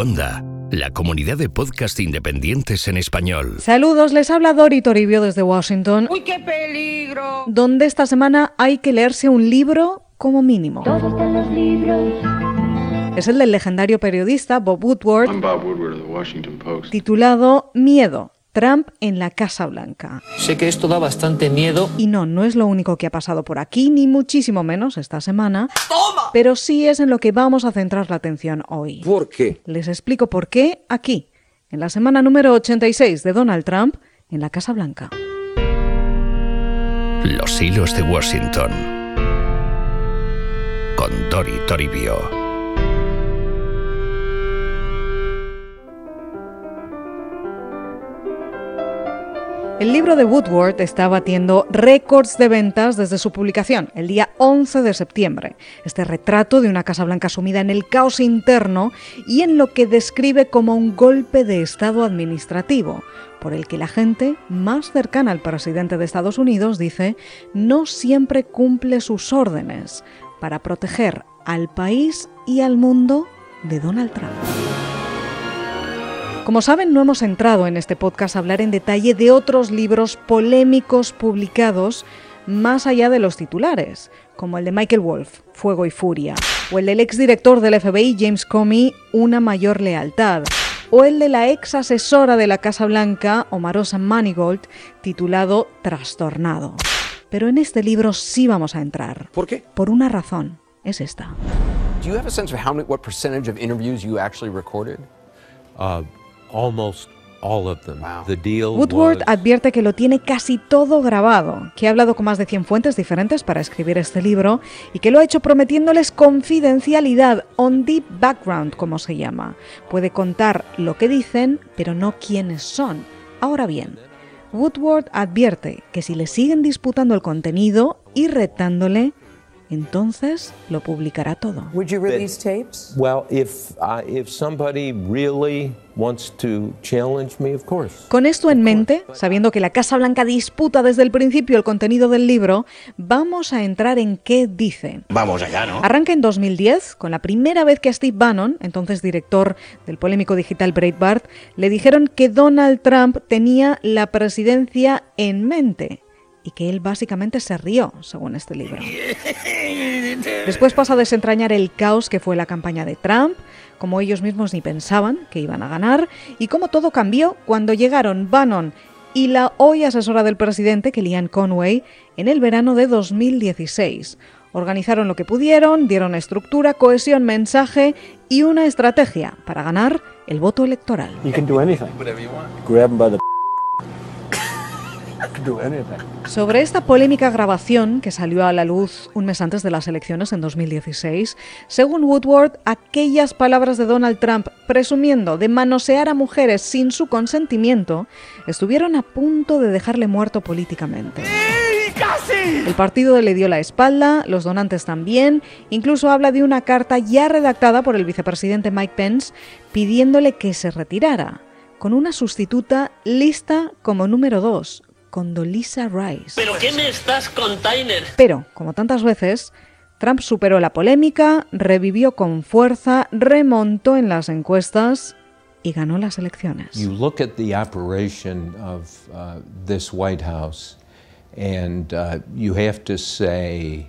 Onda, la comunidad de podcast independientes en español. Saludos, les habla Dori Toribio desde Washington. ¡Uy, qué peligro! Donde esta semana hay que leerse un libro como mínimo. Todos están los libros. Es el del legendario periodista Bob Woodward, I'm Bob Woodward of the Washington Post. titulado Miedo. Trump en la Casa Blanca. Sé que esto da bastante miedo. Y no, no es lo único que ha pasado por aquí, ni muchísimo menos esta semana. Pero sí es en lo que vamos a centrar la atención hoy. ¿Por qué? Les explico por qué aquí, en la semana número 86 de Donald Trump en la Casa Blanca. Los hilos de Washington. Con Dori Toribio. El libro de Woodward está batiendo récords de ventas desde su publicación, el día 11 de septiembre. Este retrato de una Casa Blanca sumida en el caos interno y en lo que describe como un golpe de Estado administrativo, por el que la gente más cercana al presidente de Estados Unidos dice no siempre cumple sus órdenes para proteger al país y al mundo de Donald Trump. Como saben, no hemos entrado en este podcast a hablar en detalle de otros libros polémicos publicados más allá de los titulares, como el de Michael Wolff, Fuego y Furia, o el del exdirector del FBI, James Comey, Una mayor lealtad, o el de la ex asesora de la Casa Blanca, Omarosa Manigault, titulado Trastornado. Pero en este libro sí vamos a entrar. ¿Por qué? Por una razón. Es esta. Do you have a sense of how many, what percentage of interviews you actually recorded? Uh, almost all of them. Wow. The deal Woodward was advierte que lo tiene casi todo grabado, que ha hablado con más de 100 fuentes diferentes para escribir este libro y que lo ha hecho prometiéndoles confidencialidad, on deep background, como se llama. Puede contar lo que dicen, pero no quiénes son. Ahora bien, Woodward advierte que si le siguen disputando el contenido y retándole, entonces lo publicará todo. Would you release tapes? well, if uh, if somebody really wants to challenge me, of course. Con esto en mente, sabiendo que la Casa Blanca disputa desde el principio el contenido del libro, vamos a entrar en qué dice. Vamos allá, ¿no? Arranca en 2010, con la primera vez que a Steve Bannon, entonces director del polémico digital Breitbart, le dijeron que Donald Trump tenía la presidencia en mente y que él básicamente se rió, según este libro. Después pasa a desentrañar el caos que fue la campaña de Trump, como ellos mismos ni pensaban que iban a ganar, y cómo todo cambió cuando llegaron Bannon y la hoy asesora del presidente, Kellyanne Conway, en el verano de 2016. Organizaron lo que pudieron, dieron estructura, cohesión, mensaje y una estrategia para ganar el voto electoral. You can do anything. Whatever you want. Grab him by the. Sobre esta polémica grabación que salió a la luz un mes antes de las elecciones en 2016, según Woodward, aquellas palabras de Donald Trump presumiendo de manosear a mujeres sin su consentimiento estuvieron a punto de dejarle muerto políticamente. El partido le dio la espalda, los donantes también, incluso habla de una carta ya redactada por el vicepresidente Mike Pence pidiéndole que se retirara, con una sustituta lista como número 2, Condoleezza Rice. ¿Pero qué me estás container? Pero, como tantas veces, Trump superó la polémica, revivió con fuerza, remontó en las encuestas y ganó las elecciones. You look at the operation of uh, this White House, and uh, you have to say,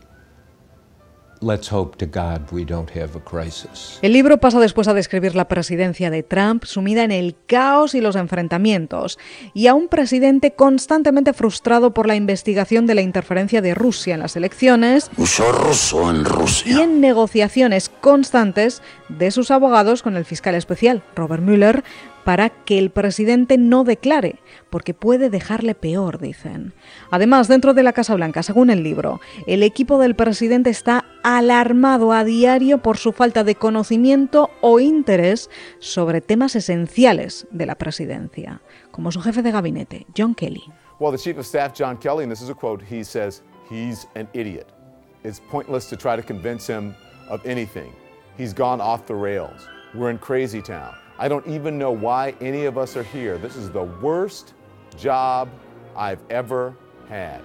El libro pasa después a describir la presidencia de Trump sumida en el caos y los enfrentamientos, y a un presidente constantemente frustrado por la investigación de la interferencia de Rusia en las elecciones ruso en Rusia. y en negociaciones constantes de sus abogados con el fiscal especial, Robert Mueller, para que el presidente no declare, porque puede dejarle peor, dicen. Además, dentro de la Casa Blanca, según el libro, el equipo del presidente está alarmado a diario por su falta de conocimiento o interés sobre temas esenciales de la presidencia, como su jefe de gabinete, John Kelly. Well, the Chief of Staff, John Kelly, and this is a quote, he says, he's an idiot. It's pointless to try to convince him of anything. He's gone off the rails. We're in crazy town. I don't even know why any of us are here. This is the worst job I've ever had.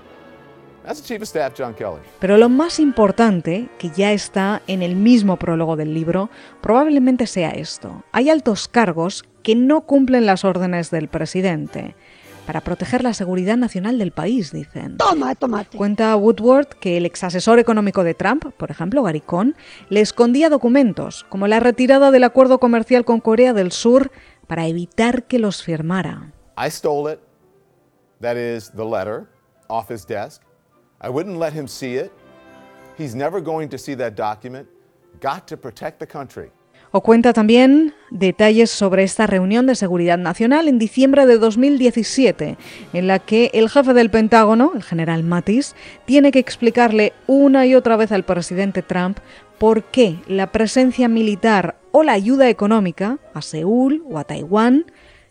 That's the Chief of Staff, John Kelly. Pero lo más importante, que ya está en el mismo prólogo del libro, probablemente sea esto. Hay altos cargos que no cumplen las órdenes del presidente para proteger la seguridad nacional del país, dicen. Toma, tomate. Cuenta Woodward que el exasesor económico de Trump, por ejemplo, Gary Cohn, le escondía documentos, como la retirada del acuerdo comercial con Corea del Sur, para evitar que los firmara. I stole it, that is, the letter, off his desk. I wouldn't let him see it. He's never going to see that document. Got to protect the country. O cuenta también detalles sobre esta reunión de seguridad nacional en diciembre de 2017, en la que el jefe del Pentágono, el general Mattis, tiene que explicarle una y otra vez al presidente Trump por qué la presencia militar o la ayuda económica a Seúl o a Taiwán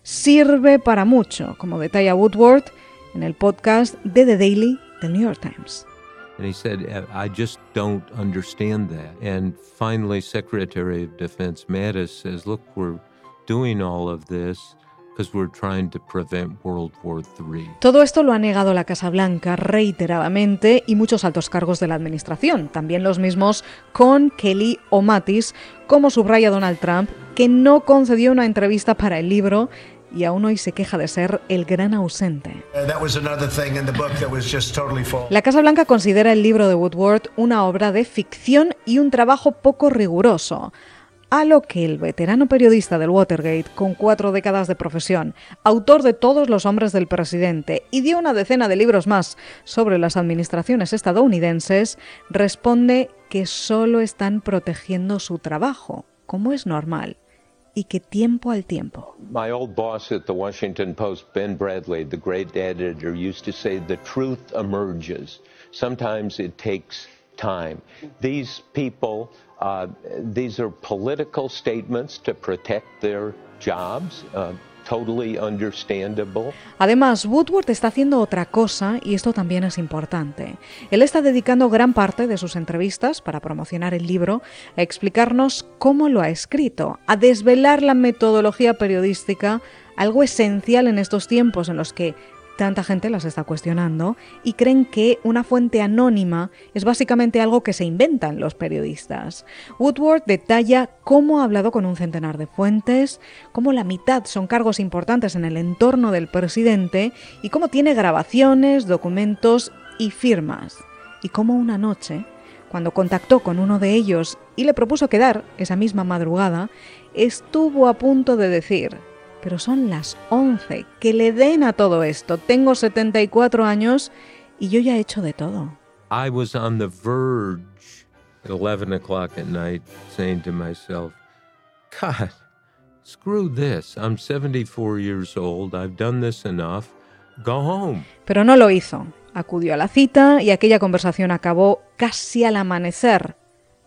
sirve para mucho, como detalla Woodward en el podcast de The Daily del New York Times. And he said, I just don't understand that. And finally, Secretary of Defense Mattis says, Look, we're doing all of this we're trying to prevent World War III. Todo esto lo ha negado la Casa Blanca reiteradamente y muchos altos cargos de la administración, también los mismos con Kelly o Mattis, como subraya Donald Trump, que no concedió una entrevista para el libro y aún hoy se queja de ser el gran ausente. La Casa Blanca considera el libro de Woodward una obra de ficción y un trabajo poco riguroso, a lo que el veterano periodista del Watergate, con cuatro décadas de profesión, autor de todos los hombres del presidente y dio una decena de libros más sobre las administraciones estadounidenses, responde que solo están protegiendo su trabajo, como es normal y que tiempo al tiempo. My old boss at the Washington Post, Ben Bradley, the great editor, used to say the truth emerges. Sometimes it takes time. These people, uh, these are political statements to protect their jobs. Uh. Además, Woodward está haciendo otra cosa y esto también es importante. Él está dedicando gran parte de sus entrevistas para promocionar el libro a explicarnos cómo lo ha escrito, a desvelar la metodología periodística, algo esencial en estos tiempos en los que tanta gente las está cuestionando y creen que una fuente anónima es básicamente algo que se inventan los periodistas. Woodward detalla cómo ha hablado con un centenar de fuentes, cómo la mitad son cargos importantes en el entorno del presidente y cómo tiene grabaciones, documentos y firmas. Y cómo una noche, cuando contactó con uno de ellos y le propuso quedar esa misma madrugada, estuvo a punto de decir, pero son las 11. Que le den a todo esto. Tengo 74 años y yo ya he hecho de todo. I was on the verge at 11 o'clock at night saying to myself, God, screw this. I'm 74 years old. I've done this enough. Go home. Pero no lo hizo. Acudió a la cita y aquella conversación acabó casi al amanecer.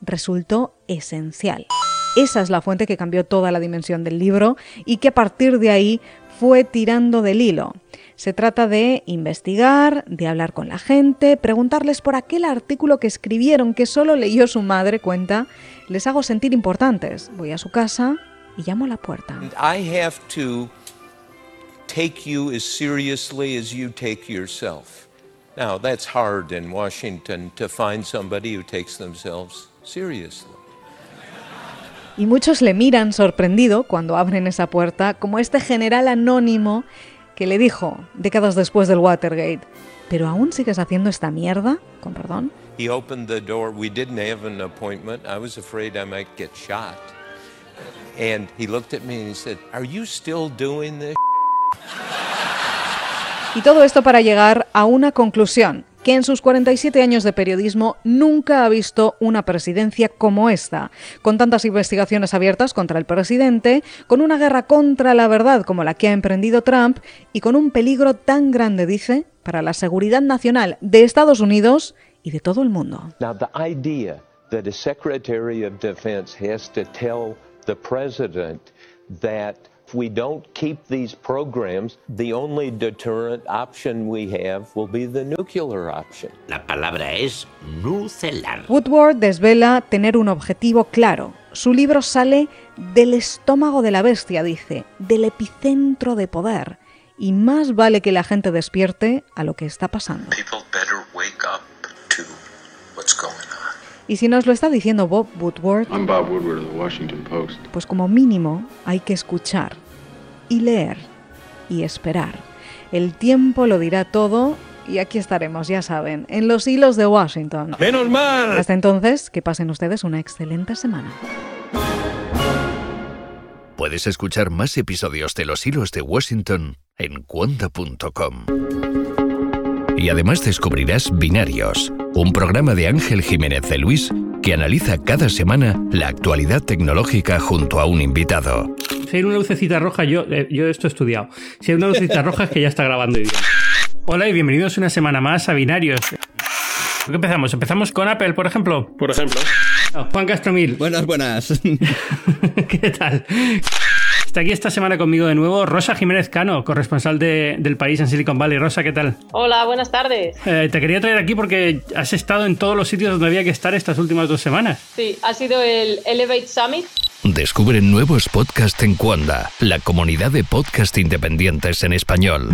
Resultó esencial. Esa es la fuente que cambió toda la dimensión del libro y que a partir de ahí fue tirando del hilo. Se trata de investigar, de hablar con la gente, preguntarles por aquel artículo que escribieron que solo leyó su madre, cuenta, les hago sentir importantes. Voy a su casa y llamo a la puerta. I have to take you as seriously as you take yourself. Now, that's hard in Washington to find somebody who takes themselves seriously. Y muchos le miran sorprendido cuando abren esa puerta, como este general anónimo que le dijo, décadas después del Watergate, ¿pero aún sigues haciendo esta mierda? Con perdón. He opened the door. We didn't have an appointment. I was afraid I might get shot. And he looked at me and he said, Are you still doing this? Y todo esto para llegar a una conclusión que en sus 47 años de periodismo nunca ha visto una presidencia como esta, con tantas investigaciones abiertas contra el presidente, con una guerra contra la verdad como la que ha emprendido Trump y con un peligro tan grande, dice, para la seguridad nacional de Estados Unidos y de todo el mundo. Now, the idea that a Secretary of Defense has to tell the President that if we don't keep these programs, the only deterrent option we have will be the nuclear option. La palabra es nucelar. Woodward desvela tener un objetivo claro. Su libro sale del estómago de la bestia, dice, del epicentro de poder. Y más vale que la gente despierte a lo que está pasando. People Y si nos lo está diciendo Bob Woodward, I'm Bob Woodward of the Washington Post. pues como mínimo hay que escuchar y leer y esperar. El tiempo lo dirá todo y aquí estaremos, ya saben, en los hilos de Washington. ¡Menos mal! Hasta entonces, que pasen ustedes una excelente semana. Puedes escuchar más episodios de Los Hilos de Washington en cuonda.com. Y además descubrirás Binarios, un programa de Ángel Jiménez de Luis que analiza cada semana la actualidad tecnológica junto a un invitado. Si hay una lucecita roja, yo, eh, yo esto he estudiado. Si hay una lucecita roja es que ya está grabando idioma. Hola y bienvenidos una semana más a Binarios. ¿Por qué empezamos? ¿Empezamos con Apple, por ejemplo? Por ejemplo. Juan Castromil. Buenas, buenas. ¿Qué tal? Está aquí esta semana conmigo de nuevo Rosa Jiménez Cano, corresponsal de, del país en Silicon Valley. Rosa, ¿qué tal? Hola, buenas tardes. Eh, te quería traer aquí porque has estado en todos los sitios donde había que estar estas últimas dos semanas. Sí, ha sido el Elevate Summit. Descubre nuevos podcasts en Cuonda, la comunidad de podcast independientes en español.